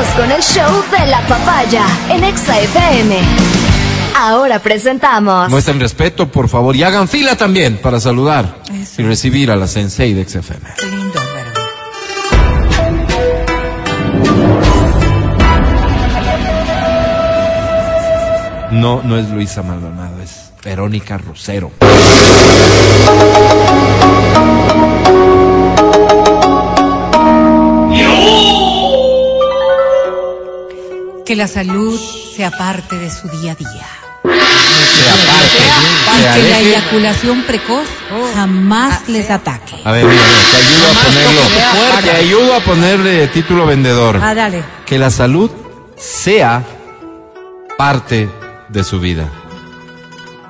Seguimos con el show de la papaya en Exa FM. Ahora presentamos. Muestren respeto, por favor, y hagan fila también para saludar y recibir a la Sensei de XFM. Qué lindo. No, no es Luisa Maldonado, es Verónica Rosero. Que la salud sea parte de su día a día. Sea parte, sea Que la eyaculación precoz jamás les ataque. A ver, mira, te ayudo a ponerlo. Te ayudo a ponerle título vendedor. Ah, dale. Que la salud sea parte de su vida.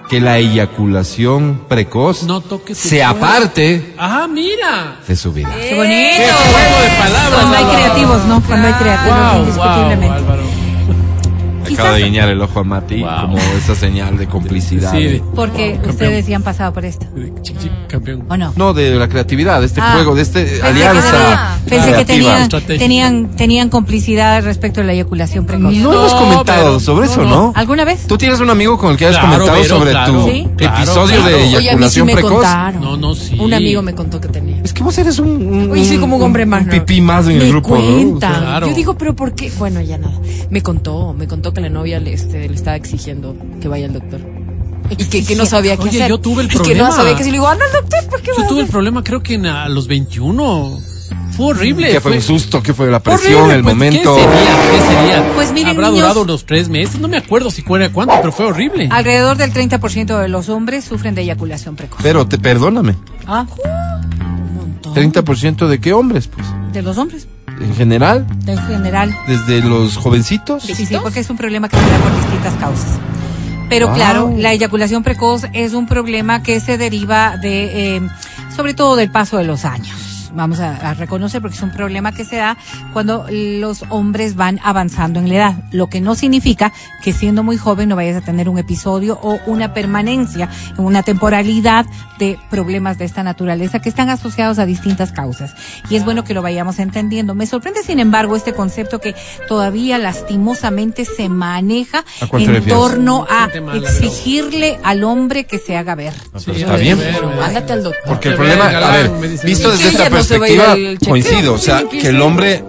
Que la eyaculación precoz No toque sea cuerpo. parte Ah, mira. de su vida. ¡Qué bonito! Qué juego de palabras, Cuando hay creativos, ¿no? Cuando hay creativos, Wow, indiscutiblemente. Acaba de guiñar el ojo a Mati Wow. como esa señal de complicidad. Sí. Porque ustedes ya han pasado por esto. Chic, chic, campeón. ¿O no? No, de la creatividad, de este Ah, juego, de este Pensé alianza. que, pensé que tenían, tenían, tenían complicidad respecto a la eyaculación precoz. No, hemos comentado pero- sobre eso, no, ¿no? ¿Alguna vez? Tú tienes un amigo con el que has Claro, comentado sobre claro. tu Sí. Episodio claro. de Oye, Oye, a mí sí eyaculación me precoz. contaron. No, no, sí. Un amigo me contó que tenía. Es que vos eres un, un, Oye, soy como un hombre más. un ¿no? pipí más en me el grupo, ¿no? cuentan. O sea, Claro. Yo digo, pero ¿por qué? Bueno, ya nada. Me contó, me contó que la novia le, este, le estaba exigiendo que vaya al doctor. Y que, que no sabía qué Oye, hacer. yo tuve el Y que problema. no sabía qué hacer. Y le digo, anda al doctor, ¿por qué Yo vas? tuve el problema, creo que en, a los 21. Fue horrible. ¿Qué fue un susto? ¿Qué fue la presión, horrible, el pues, momento? ¿Qué sería? ¿Qué sería? Pues miren, Habrá niños- durado los tres meses. No me acuerdo si fuera cuánto, pero fue horrible. Alrededor del 30% de los hombres sufren de eyaculación precoz. Pero te perdóname, ¿Ah? 30% de qué hombres, pues? De los hombres, En general, en general. desde los jovencitos. Sí, sí, porque es un problema que se da por distintas causas. Pero Wow. claro, la eyaculación precoz es un problema que se deriva de, eh, sobre todo del paso de los años. Vamos a, a reconocer porque es un problema que se da cuando los hombres van avanzando en la edad, lo que no significa que siendo muy joven no vayas a tener un episodio o una permanencia en una temporalidad de problemas de esta naturaleza que están asociados a distintas causas. Y es bueno que lo vayamos entendiendo. Me sorprende, sin embargo, este concepto que todavía lastimosamente se maneja ¿A cuál te en torno a exigirle al hombre que se haga ver. Ah, Sí, está bien. pero- pues. Ándate al doctor. Porque el problema, a ver, visto desde esta vaya perspectiva, coincido. O sea, que el hombre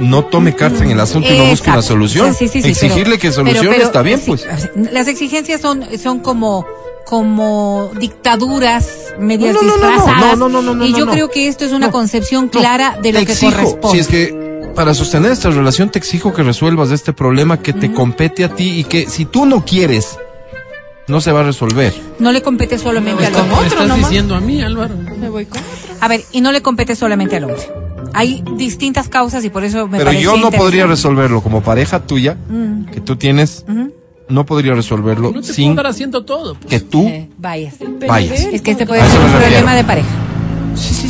no tome cartas en el asunto y no busque una solución. O sea, sí, sí, sí, Exigirle pero- que solucione pero- pero, está bien, pues. las exigencias son, son como como dictaduras medias No, no, no, disfrazadas no, no, no, no, y yo creo que esto es una concepción clara de lo te que exijo, corresponde. Si es que para sostener esta relación te exijo que resuelvas este problema que te compete a ti y que si tú no quieres, no se va a resolver. No le compete solamente No, al hombre. ¿Me otro estás nomás. diciendo a mí, Álvaro? Me voy con otro. A ver, y no le compete solamente al hombre. Hay distintas causas y por eso me Pero yo no podría resolverlo como pareja tuya, Mm. que tú tienes, no podría resolverlo No te puedo sin haciendo todo. que tú Eh, vayas. vayas. Es que este puede ser un refiero. problema de pareja.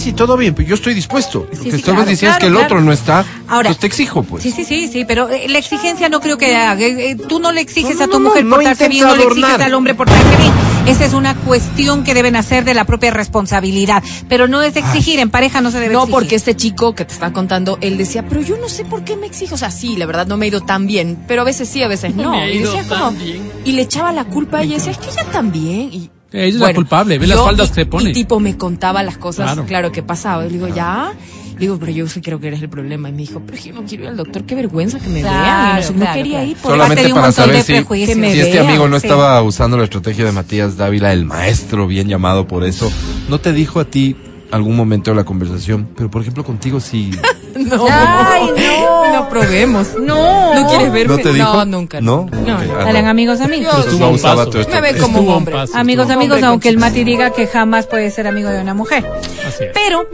Sí, todo bien, pero yo estoy dispuesto. Lo Sí, que sí, estabas claro, diciendo es que el claro, otro no está, Ahora- pues te exijo, pues. Sí, sí, sí, sí, pero eh, la exigencia no creo que haga. eh, eh, tú no le exiges No, no, a tu no, mujer no portarse bien, intenta no le exiges adornar. al hombre portarse bien. Esa es una cuestión que deben hacer de la propia responsabilidad. Pero no es exigir, en pareja no se debe No, exigir. porque este chico que te está contando, él decía, pero yo no sé por qué me exijo. O sea, sí, la verdad no me ha ido tan bien, pero a veces sí, a veces no. me ha y decía tan como, bien. y le echaba la culpa a ella, y decía, es que ella también. Y, Ella es la culpable, ve las faldas y- que se pone. Y tipo me contaba las cosas, Claro. claro, que pasaba. Y le digo, ya. Le digo, pero yo sí creo que eres el problema. Y me dijo, pero es que yo no quiero ir al doctor, qué vergüenza que me Claro, vean. Y no, sé, no claro, quería claro. ir por Solamente Aparte de un para montón saber de si. Que me si este vean, amigo no sí. estaba usando la estrategia de Matías Dávila, el maestro bien llamado por eso, ¿no te dijo a ti algún momento de la conversación? Pero por ejemplo contigo sí. No, Ay, no. no probemos. No. ¿No quieres verme? ¿No te dijo? No, nunca. ¿No? No. Ok, ah, Salen no. amigos, amigos. No usaba tu Me ve como un hombre. paso. Amigos, amigos, aunque el. Mati diga que jamás puede ser amigo de una mujer. Así es. Pero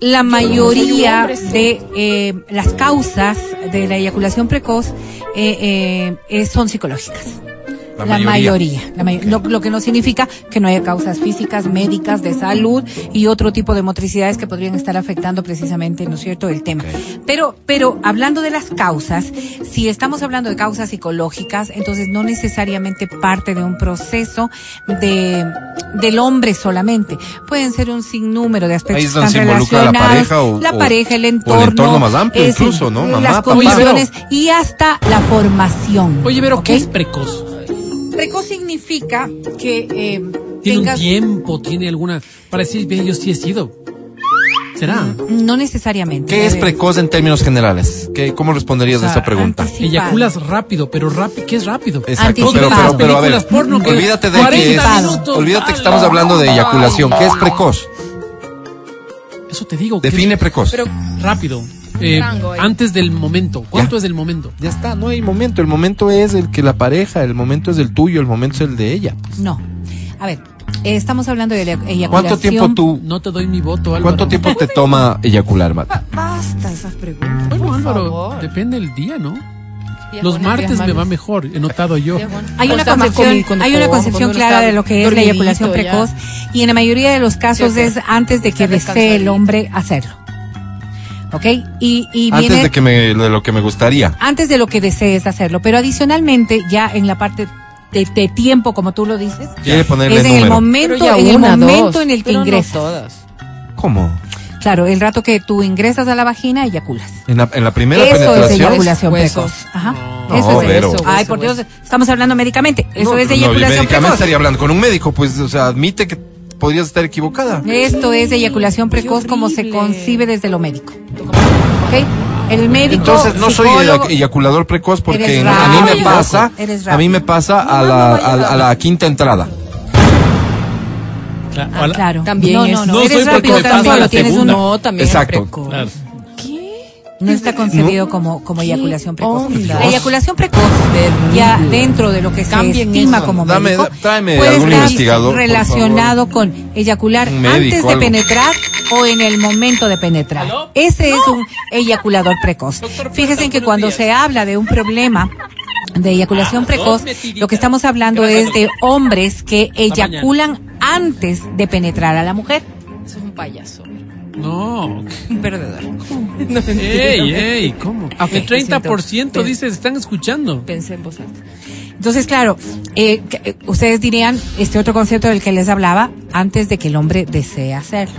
la mayoría de eh, las causas de la eyaculación precoz eh, eh, eh, son psicológicas. La La, mayoría. mayoría. la may- lo, lo que no significa que no haya causas físicas, médicas, de salud y otro tipo de motricidades que podrían estar afectando precisamente, ¿no es cierto?, el tema. Pero, pero hablando de las causas, si estamos hablando de causas psicológicas, entonces no necesariamente parte de un proceso de, del hombre solamente. Pueden ser un sinnúmero de aspectos Ahí es que donde están se involucra la relacionados, pareja o- la o- pareja, el o el entorno. entorno más amplio es- incluso, ¿no? Mamá, las papá. condiciones y hasta la formación. Oye, pero ¿ok? ¿qué es precoz? Precoz significa que eh, ¿Tiene tengas... un tiempo? ¿Tiene alguna...? Para decir, bien, yo sí he sido. ¿Será? No necesariamente. ¿Qué es precoz en términos generales? ¿Qué, ¿Cómo responderías O sea, a esa pregunta? anticipado. Eyaculas rápido, pero rápido, ¿qué es rápido? Exacto, pero, pero, pero a ver, porno que olvídate de que 40 es, minutos, olvídate que estamos hablando de eyaculación. ¿Qué es precoz? Eso te digo. ¿qué Define precoz. Pero Rápido. Eh, antes del momento. ¿Cuánto Ya. es del momento? Ya está, no hay momento. El momento es el que la pareja, el momento es el tuyo, el momento es el de ella. No. A ver, eh, estamos hablando de la eyaculación. ¿Cuánto tiempo tú, No te doy mi voto, Álvaro. cuánto tiempo te toma eyacular, Mati? ba- basta esas preguntas. Bueno, por Álvaro, favor. depende del día, ¿no? Los martes me va mejor, he notado yo. Buenos. Hay una concepción, hay una concepción clara de lo que es la eyaculación ya. precoz y en la mayoría de los casos es antes de que desee el hombre hacerlo. ¿Ok? Y, y Antes viene de que me, de lo que me gustaría. antes de lo que desees hacerlo. Pero adicionalmente, ya en la parte de, de tiempo, como tú lo dices, Quiere ponerle es en el momento, en el momento dos, en el que no ingresas. todas. ¿Cómo? Claro, el rato que tú ingresas a la vagina, eyaculas. En la, en la primera Eso es penetración. eyaculación Huesos. precoz. Ajá. No, Eso es. Hueso, Ay, hueso, por Dios, estamos hablando médicamente. Eso No, es no, eyaculación médicamente precoz. estaría hablando con un médico, pues, o sea, admite que podrías estar equivocada. Esto es eyaculación precoz como se concibe desde lo médico. ¿Ok? El médico. Entonces no soy psicólogo, eyaculador precoz porque Eres a mí me pasa, a mí me pasa a la, a, a la quinta entrada. Claro, Ah, claro. También no, no, no. No eres soy rápido precoz, la tienes uno. No, también Exacto. precoz. Claro. No está concebido como, como eyaculación precoz. onda? La eyaculación precoz, ya dentro de lo que se Cambien estima eso. como Dame- médico, tráeme puede algún estar investigador, por relacionado con eyacular médico, antes de algo. penetrar o en el momento de penetrar. Ese es un eyaculador precoz. Fíjense que cuando se habla de un problema de eyaculación precoz, lo que estamos hablando es de hombres que eyaculan antes de penetrar a la mujer. Eso es un payaso. No. Un perdedor. No, Ey, ey, ¿cómo? Ok, el 30% siento. dice, están escuchando. Pensé en voz alta. Entonces, claro, eh, que- eh, ustedes dirían este otro concepto del que les hablaba antes de que el hombre desee hacerlo.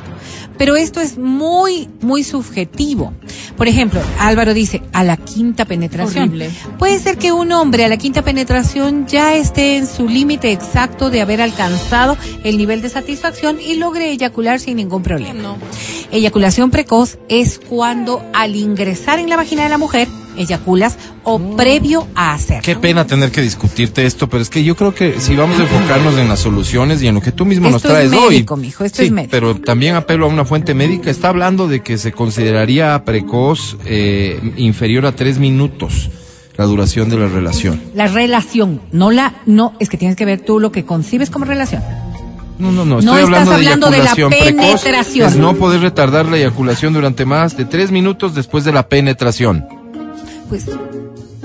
Pero esto es muy, muy subjetivo. Por ejemplo, Álvaro dice, a la quinta penetración. Horrible. Puede ser que un hombre a la quinta penetración ya esté en su límite exacto de haber alcanzado el nivel de satisfacción y logre eyacular sin ningún problema. No. Eyaculación precoz es cuando al ingresar en la vagina de la mujer, eyaculas o previo a hacerlo. Qué pena tener que discutirte esto, pero es que yo creo que si vamos a enfocarnos en las soluciones y en lo que tú mismo nos Esto es traes médico, hoy. mijo, esto sí, es médico. pero también apelo a una fuente médica. Está hablando de que se consideraría precoz eh, inferior a tres minutos la duración de la relación. La relación, no la, no, es que tienes que ver tú lo que concibes como relación. No, no, no, No estoy estás hablando de hablando de la precoz. penetración. Es no poder retardar la eyaculación durante más de tres minutos después de la penetración. Pues,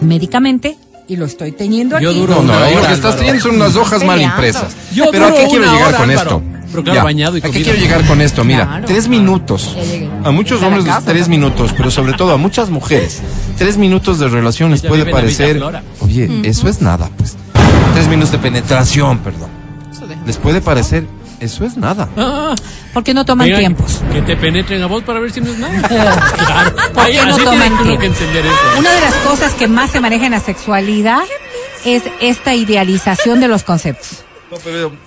médicamente, y lo estoy teniendo Yo aquí. duro No, no, lo que estás teniendo son unas hojas mal impresas. Yo Pero ¿a qué quiero llegar hora, con Álvaro. esto? Pero claro, Ya, bañado y ¿A qué quiero llegar con esto? Mira, Claro. tres minutos. A muchos hombres casa, tres ¿no? minutos, pero sobre todo a muchas mujeres, tres minutos de relación les Ella puede parecer, oye, eso es nada, pues. Tres minutos de penetración, perdón. Les puede parecer, eso es nada. Ah, Porque no toman tiempos. Que te penetren a vos para ver si no es nada. claro. ¿Por Ahí, qué no así toman tiempo? que eso. Una de las cosas que más se maneja en la sexualidad es esta idealización de los conceptos.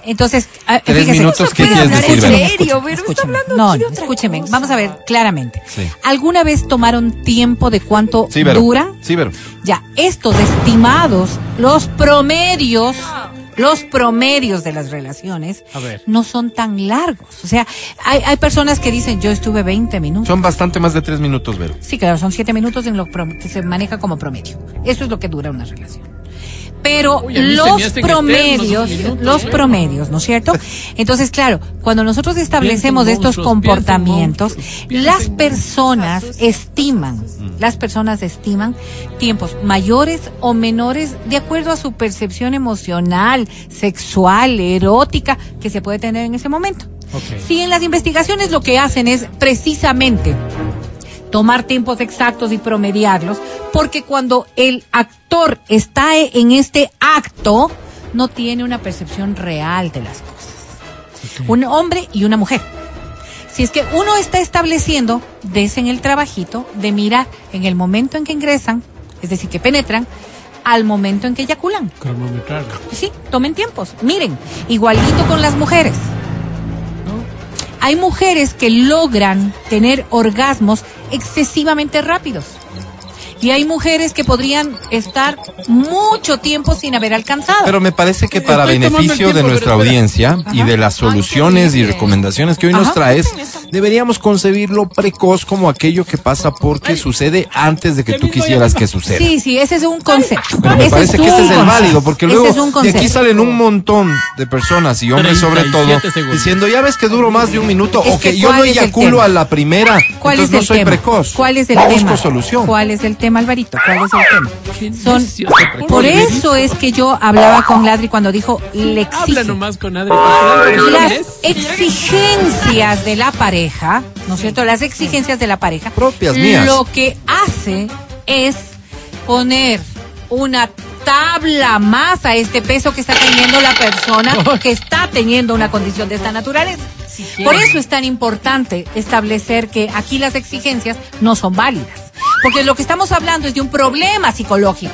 Entonces, ah, Tres fíjese, minutos, ¿qué puede quieres hablar decir, en serio, Escúcheme, pero está hablando No, no, escúcheme, vamos a ver claramente. Sí. ¿Alguna vez tomaron tiempo de cuánto Sí, dura? Sí, Vero. Ya, estos estimados, los promedios, los promedios de las relaciones no son tan largos. O sea, hay, hay personas que dicen, yo estuve 20 minutos. Son bastante más de tres minutos, Vero. Sí, claro, son siete minutos en lo que se maneja como promedio. Eso es lo que dura una relación. Pero Uy, los promedios, minutos, los ¿eh? promedios, ¿no es cierto? Entonces, claro, cuando nosotros establecemos estos monstruos, comportamientos, monstruos, las personas estiman, las personas estiman tiempos mayores o menores de acuerdo a su percepción emocional, sexual, erótica que se puede tener en ese momento. Si en las investigaciones lo que hacen es precisamente tomar tiempos exactos y promediarlos, porque cuando el actor está en este acto, no tiene una percepción real de las cosas. Un hombre y una mujer. Si es que uno está estableciendo, des en el trabajito de mirar en el momento en que ingresan, es decir, que penetran, al momento en que eyaculan. Cronometrarlo. Sí, tomen tiempos. Miren, igualito con las mujeres. Hay mujeres que logran tener orgasmos excesivamente rápidos. Y hay mujeres que podrían estar mucho tiempo sin haber alcanzado. Pero me parece que para Estoy beneficio de nuestra audiencia y de las soluciones y recomendaciones que hoy nos traes, deberíamos concebirlo precoz como aquello que pasa porque sucede antes de que tú quisieras que suceda. sí, sí, ese es un concepto. Pero me Ese parece que ese es el válido, porque Ese luego de aquí salen un montón de personas y hombres sobre todo 37 segundos. diciendo, ya ves que duro más de un minuto Es o que que yo no ¿cuál es el eyaculo a la primera, ¿Cuál entonces es no el soy tema? precoz. ¿Cuál es el Busco tema? solución. ¿Cuál es el tema, Alvarito? ¿Cuál es el tema? Qué Son, por eso es que yo hablaba con Ladri cuando dijo le Habla nomás con Adri. Las exigencias de la pareja, ¿no es cierto? Las exigencias de la pareja. Propias mías. Lo que hace es poner una tabla más a este peso que está teniendo la persona que está teniendo una condición de esta naturaleza. Por eso es tan importante establecer que aquí las exigencias no son válidas. Porque lo que estamos hablando es de un problema psicológico.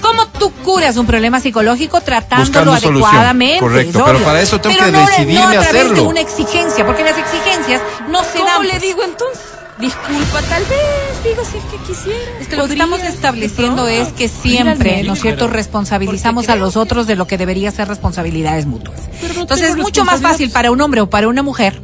¿Cómo tú curas un problema psicológico tratándolo Buscando solución. adecuadamente? Correcto, pero para eso tengo Pero que no, no decidirme a través hacerlo. de una exigencia, porque las exigencias no se ¿Cómo dan. le digo entonces? Disculpa, tal vez, digo si es que quisiera. Es que lo que estamos estableciendo es que siempre. ¿no es cierto?, responsabilizamos a los otros de lo que debería ser responsabilidades mutuas. No Entonces es mucho más fácil para un hombre o para una mujer,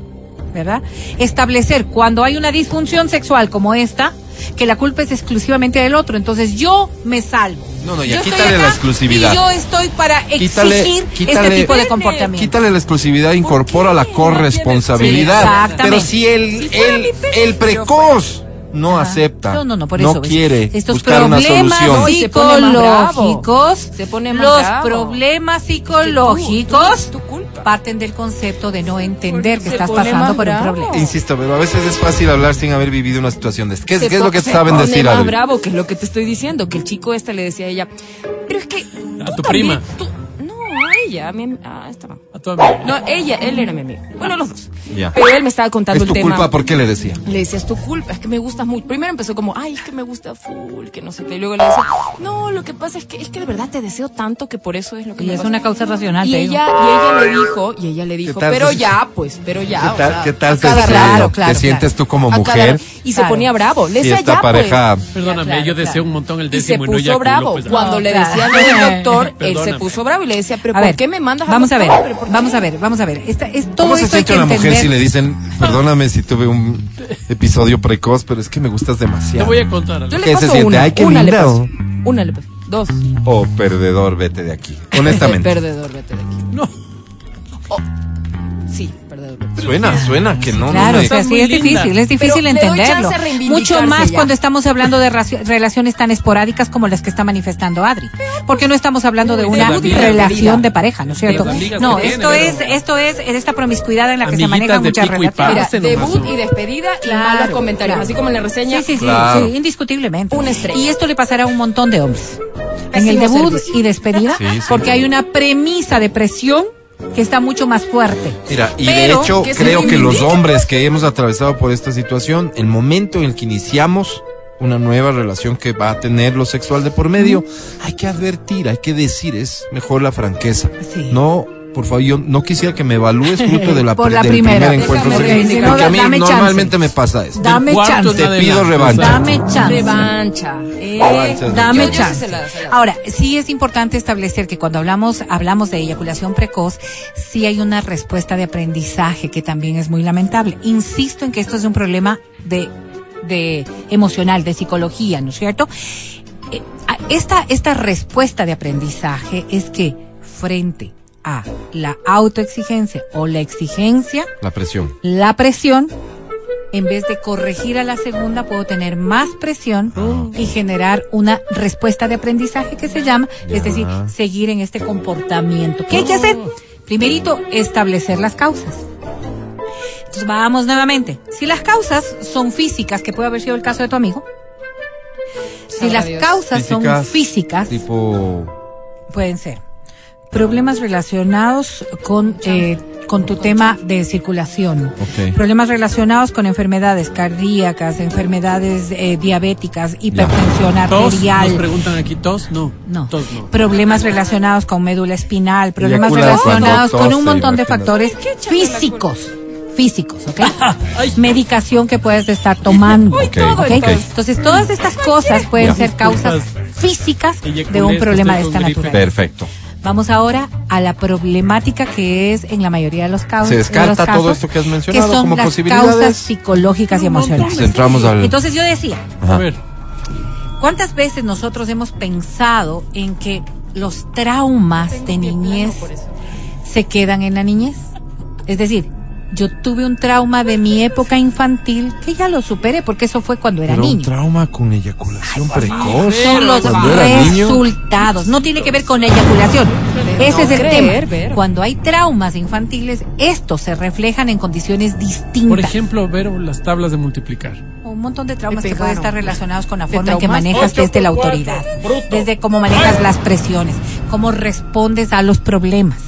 ¿verdad? Establecer cuando hay una disfunción sexual como esta, que la culpa es exclusivamente del otro. Entonces yo me salvo. No, no, ya Yo quítale la exclusividad. Y yo estoy para exigir Quítale- quítale- este tipo de comportamiento. Quítale la exclusividad, incorpora la corresponsabilidad. Sí, exactamente. Pero si el, el, el precoz no Ajá. acepta, No, no, no, por eso. ¿ves? quiere Estos buscar una problemas solución. No, y se pone más bravo. psicológicos, Se pone más los bravo. problemas tú- psicológicos tú-. Parten del concepto de no entender que estás pasando por un bravo. problema. Insisto, pero a veces es fácil hablar sin haber vivido una situación de. ¿Qué, Se qué es lo que se saben decir, más bravo, que es lo que te estoy diciendo, que el chico este le decía a ella, pero es que A tú tu también, prima. tú- no, a ella, a mi, a esta no. A tu amigo. No, ella, él era mi amigo. Bueno, los dos. Ya. Pero él me estaba contando Es tu el tema. culpa, ¿por qué le decía? Le decía, es tu culpa, es que me gustas mucho. Primero empezó como, ay, es que me gusta full, que no sé qué. Y luego le decía, no, lo que pasa es que es que de verdad te deseo tanto que por eso es lo que Y me es pasa". una causa racional, Y te digo. ella, y ella le dijo, y ella le dijo, pero se- ya, pues, pero ya. ¿Qué o tal, sea, qué tal a se cada siente? Claro, ¿Te sientes tú como a cada mujer? Y se Claro. ponía bravo. Le decía, esta ya, pareja pues. Perdóname, claro, yo deseo claro. un montón el Y se décimo y no puso eyaculo, bravo. pues, Cuando No, le decía del doctor, él se puso bravo y le decía, pero A ¿por qué me mandas al Vamos a ver, vamos a ver, vamos a ver. Esta, es, todo ¿Cómo se esto que una si le dicen, perdóname si tuve un episodio precoz, pero es que me gustas Te demasiado? voy a contar algo. Yo le ¿Qué se paso siente? una, Ay, qué una le. Una le paso. Dos. Oh, perdedor, vete de aquí. Honestamente. Perdedor, vete de aquí. No. Vete. Suena, suena que no, Claro, no o me... es linda. difícil, es difícil Pero entenderlo. Mucho más ya. cuando estamos hablando de relaciones tan esporádicas como las que está manifestando Adri. Porque no estamos hablando de una de relación de pareja, ¿no es cierto? No, esto tiene, es, pero- esto es esta promiscuidad en la que se Amiguitas manejan muchas relaciones. nomás. debut y despedida y malos comentarios, claro. así como en la reseña. Sí, sí, sí, Claro. sí, indiscutiblemente. Una estrella. Y esto le pasará a un montón de hombres. En el debut servicio. y despedida, Sí, sí. porque hay una premisa de presión que está mucho más fuerte. Mira, y Pero de hecho creo que los hombres que hemos atravesado por esta situación, el momento en el que iniciamos una nueva relación que va a tener lo sexual de por medio, hay que advertir, hay que decir, es mejor la franqueza. Sí. No, por favor, yo no quisiera que me evalúes fruto de la, Por la del primera. primer encuentro sexual, porque a mí Dame chance. normalmente me pasa esto. Dame chance. Te pido revancha. Dame chance. Revancha. Eh, Revancha. Dame chance. se la- se la- Ahora, sí es importante establecer que cuando hablamos, hablamos de eyaculación precoz, sí hay una respuesta de aprendizaje que también es muy lamentable. Insisto en que esto es un problema de, de emocional, de psicología, ¿no es cierto? Eh, esta, esta respuesta de aprendizaje es que frente a la autoexigencia o la exigencia, La presión. la presión, en vez de corregir a la segunda, puedo tener más presión y generar una respuesta de aprendizaje que se llama, es decir, seguir en este comportamiento. ¿Qué hay que hacer? Primerito, establecer las causas. Entonces vamos nuevamente. Si las causas son físicas, que puede haber sido el caso de tu amigo, si las Dios. causas son físicas, Tipo. pueden ser problemas relacionados con, eh, con tu tema de circulación, problemas relacionados con enfermedades cardíacas, enfermedades eh, diabéticas, hipertensión ¿Tos? Nos arterial. preguntan aquí, ¿tos? No. No. Tos no. Problemas relacionados con médula espinal, problemas Eyacula relacionados con un montón de factores físicos. Físicos, ¿ok? Medicación que puedes estar tomando. Ok, ¿ok? ok. Entonces, todas estas cosas pueden ser causas físicas de un problema de esta naturaleza. Perfecto. Vamos ahora a la problemática que es en la mayoría de los casos. Se de descarta casos, todo esto que has mencionado que son como las posibilidades. causas psicológicas y emocionales. Entramos al. Entonces yo decía, Ajá. A ver. ¿cuántas veces nosotros hemos pensado en que los traumas de niñez se quedan en la niñez? Es decir, yo tuve un trauma de mi época infantil que ya lo superé porque eso fue cuando era Pero un niño. trauma con eyaculación precoz. Son los niño. resultados. No tiene que ver con la eyaculación. Ese no es el creer, tema. Cuando hay traumas infantiles, estos se reflejan en condiciones distintas. Por ejemplo, Vero, las tablas de multiplicar. un montón de traumas que pueden estar relacionados con la forma en que manejas desde la autoridad, desde cómo manejas las presiones, cómo respondes a los problemas.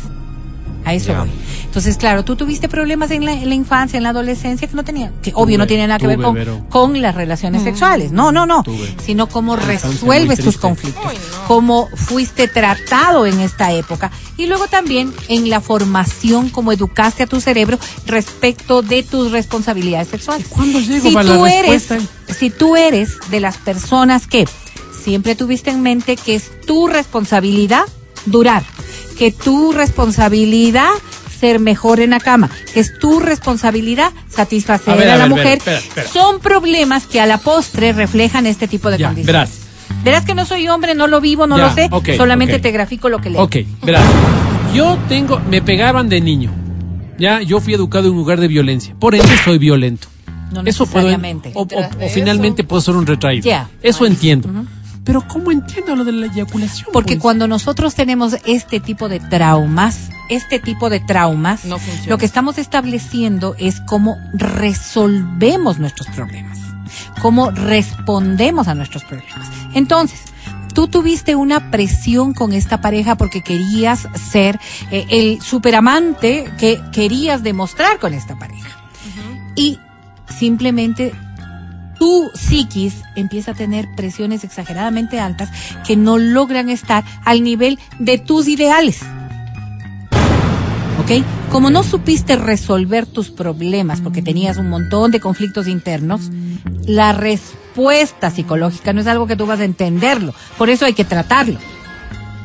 A eso voy. Entonces, claro, tú tuviste problemas en la, en la infancia, en la adolescencia, que no tenían, que obvio no tiene nada que ver con, Vero. con las relaciones sexuales. No, no, no. Tuve. Sino cómo resuelves tus conflictos, Uy, no. cómo fuiste tratado en esta época y luego también en la formación, cómo educaste a tu cerebro respecto de tus responsabilidades sexuales. ¿Cuándo llego Si para la tú eres, respuesta? si tú eres de las personas que siempre tuviste en mente que es tu responsabilidad durar, que tu responsabilidad ser mejor en la cama, que es tu responsabilidad satisfacer a, A ver, a la ver, mujer, espera, espera. son problemas que a la postre reflejan este tipo de Ya, condiciones. verás. Verás que no soy hombre, no lo vivo, no Ya, lo sé, solamente te grafico lo que leo. Ok, verás. Yo tengo, me pegaban de niño. Ya, yo fui educado en un lugar de violencia. Por ende, soy violento. No Eso puedo, o, finalmente puedo ser un retraído. Ya. Eso entiendo. Pero ¿cómo entiendo lo de la eyaculación? Porque pues? cuando nosotros tenemos este tipo de traumas, este tipo de traumas, No lo que estamos estableciendo es cómo resolvemos nuestros problemas, cómo respondemos a nuestros problemas. Entonces, tú tuviste una presión con esta pareja porque querías ser eh, el superamante que querías demostrar con esta pareja. Y simplemente tu psiquis empieza a tener presiones exageradamente altas que no logran estar al nivel de tus ideales. ¿Ok? Como no supiste resolver tus problemas porque tenías un montón de conflictos internos, la respuesta psicológica no es algo que tú vas a entenderlo. Por eso hay que tratarlo.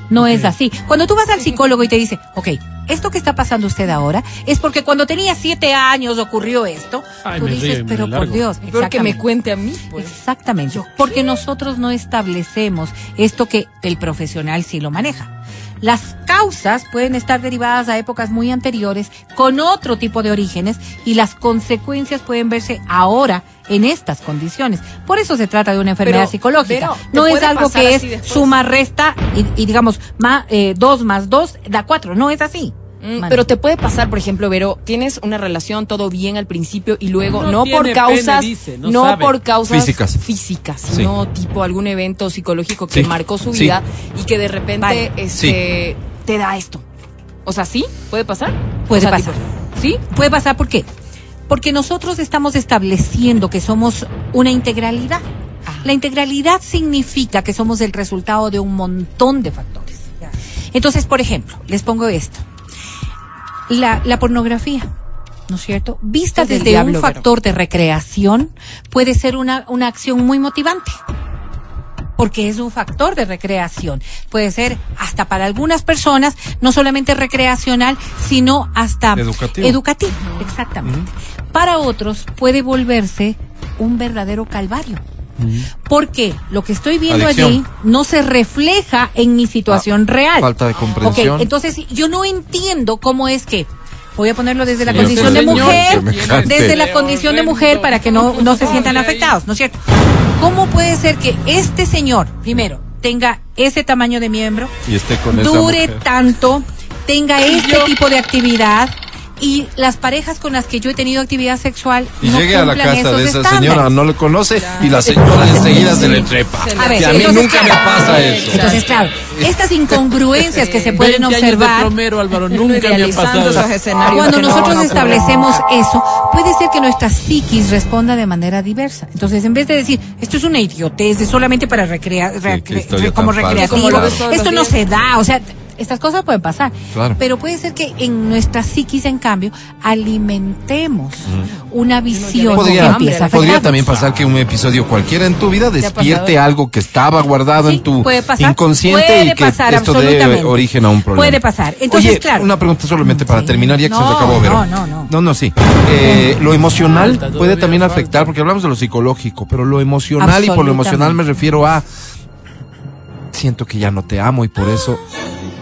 No es así. Cuando tú vas al psicólogo y te dice, ok, esto que está pasando usted ahora es porque cuando tenía siete años ocurrió esto, Ay, tú me dices, pero por largo". Dios, Porque me exactamente. cuente a mí, pues. Exactamente. Porque nosotros no establecemos esto que el profesional sí lo maneja. Las causas pueden estar derivadas a épocas muy anteriores con otro tipo de orígenes y las consecuencias pueden verse ahora en estas condiciones. Por eso se trata de una enfermedad Pero, psicológica. Vero, ¿te no es algo que es suma, resta y, y digamos, ma, eh, dos más dos da cuatro. No es así. Mm. Pero te puede pasar, por ejemplo, Vero, tienes una relación todo bien al principio y luego No no, por causas, pene, dice, no no, por causas Físicas. físicas, Sí. sino tipo algún evento psicológico que Sí. marcó su Sí. vida y que de repente Vale. este te da esto. O sea, ¿sí? ¿Puede pasar? Puede O sea, pasar. tipo, ¿Sí? Puede pasar, ¿por qué? Porque nosotros estamos estableciendo que somos una integralidad. La integralidad significa que somos el resultado de un montón de factores. Entonces, por ejemplo, les pongo esto. La, la pornografía, ¿no es cierto? Vista Es del desde diablo, un factor de recreación, puede ser una, una acción muy motivante porque es un factor de recreación. Puede ser hasta para algunas personas, no solamente recreacional, sino hasta Educativo. educativo, exactamente. Para otros puede volverse un verdadero calvario. Porque lo que estoy viendo Adicción. allí no se refleja en mi situación real. falta de comprensión. Ok, entonces yo no entiendo cómo es que voy a ponerlo desde la Sí, condición de señor, mujer, desde la condición de mujer para que no, no se sientan afectados, ¿no es cierto? ¿Cómo puede ser que este señor, primero, tenga ese tamaño de miembro, Y esté con esa dure tanto, tenga este tipo de actividad y las parejas con las que yo he tenido actividad sexual Y no llegue a la casa de esa estándares? señora, no le conoce y la señora enseguida se le trepa. A ver, y a mí entonces, nunca me pasa eso. Entonces, claro, estas incongruencias que se pueden 20 años de observar Álvaro, nunca me ha pasado. cuando no nosotros establecemos eso, puede ser que nuestra psiquis responda de manera diversa. Entonces, en vez de decir, esto es una idiotez, es solamente para recrear, como recreativo, Como esto no se da, o sea, estas cosas pueden pasar. Claro. Pero puede ser que en nuestra psiquis, en cambio, alimentemos una visión que Podría, empieza a podría también pasar que un episodio cualquiera en tu vida despierte algo que estaba guardado Sí, en tu puede pasar, inconsciente puede y que pasar, esto dé origen a un problema. Puede pasar. Entonces, Oye, claro. una pregunta solamente para Sí. terminar ya que se nos acabó, Vero. no, no, no. No, no, sí. Eh, lo emocional Falta, puede también falta. afectar, porque hablamos de lo psicológico, pero lo emocional y por lo emocional me refiero a siento que ya no te amo y por eso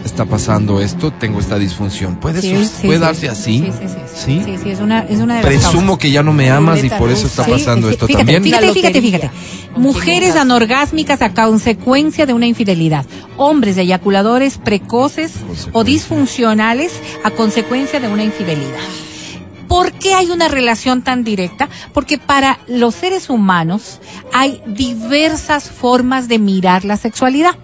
está pasando esto, tengo esta disfunción. ¿Puede, Sí, puede sí. darse así? Sí, sí, sí. ¿Sí? Sí, sí, es una, es una de las Presumo causas. que ya no me amas y por eso está Sí, pasando sí, esto fíjate, también. Fíjate, fíjate, fíjate. Mujeres anorgásmicas a consecuencia de una infidelidad. Hombres eyaculadores precoces o disfuncionales a consecuencia de una infidelidad. ¿Por qué hay una relación tan directa? Porque para los seres humanos hay diversas formas de mirar la sexualidad.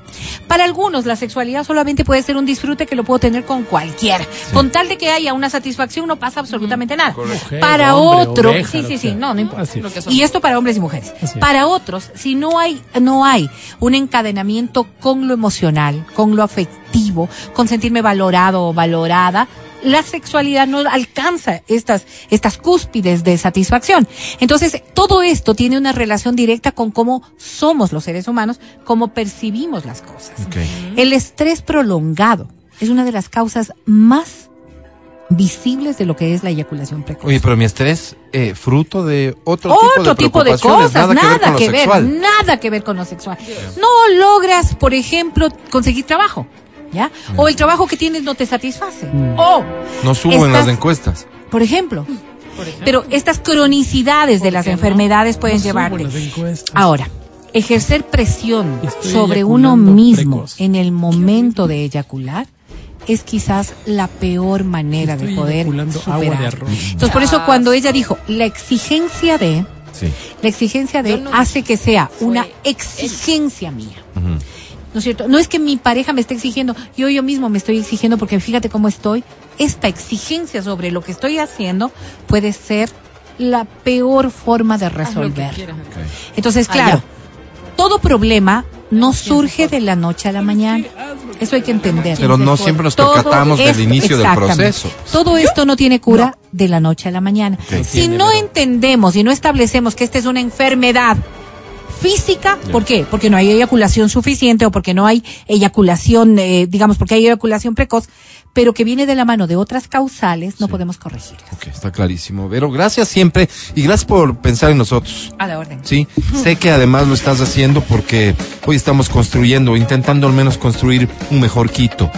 Para algunos la sexualidad solamente puede ser un disfrute que lo puedo tener con cualquiera. Con tal de que haya una satisfacción no pasa absolutamente nada. Mujer, Para hombre, otro, oveja, sí, sí, sí, sea. no, no importa. Es. Y esto para hombres y mujeres. Para otros, si no hay, no hay un encadenamiento con lo emocional, con lo afectivo, con sentirme valorado o valorada, la sexualidad no alcanza estas, estas cúspides de satisfacción. Entonces, todo esto tiene una relación directa con cómo somos los seres humanos, cómo percibimos las cosas. El estrés prolongado es una de las causas más visibles de lo que es la eyaculación precoz. Oye, pero mi estrés, eh, fruto de otro, Otro tipo de cosas, preocupaciones, nada, nada que ver que nada que ver con lo sexual. No logras, por ejemplo, conseguir trabajo, ¿ya? O el trabajo que tienes no te satisface. O, No subo en las encuestas. por ejemplo, pero estas cronicidades de las enfermedades pueden No llevarte. las. Ahora, ejercer presión Estoy sobre uno mismo precoz. en el momento de eyacular es quizás la peor manera de poder eyaculando agua de superar. arroz. Entonces, por eso cuando ella dijo la exigencia de Sí. la exigencia de no- hace que sea una él. exigencia mía. ¿No es cierto? No es que mi pareja me esté exigiendo, yo yo mismo me estoy exigiendo porque fíjate cómo estoy. Esta exigencia sobre lo que estoy haciendo puede ser la peor forma de resolver. quieras. Entonces, claro, todo problema no surge de la noche a la mañana. Eso hay que entender. Pero no siempre nos percatamos del inicio del proceso. Todo esto no tiene cura de la noche a la mañana. Si no entendemos y no establecemos que esta es una enfermedad física, ¿por qué? Porque no hay eyaculación suficiente o porque no hay eyaculación, eh, digamos, porque hay eyaculación precoz, pero que viene de la mano de otras causales, no podemos corregirlas. Ok, está clarísimo. Vero, gracias siempre y gracias por pensar en nosotros. A la orden. Sí, sé que además lo estás haciendo porque hoy estamos construyendo, intentando al menos construir un mejor Quito.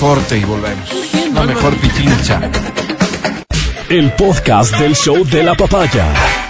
Corte y volvemos. La mejor pichincha. El podcast del show de la papaya.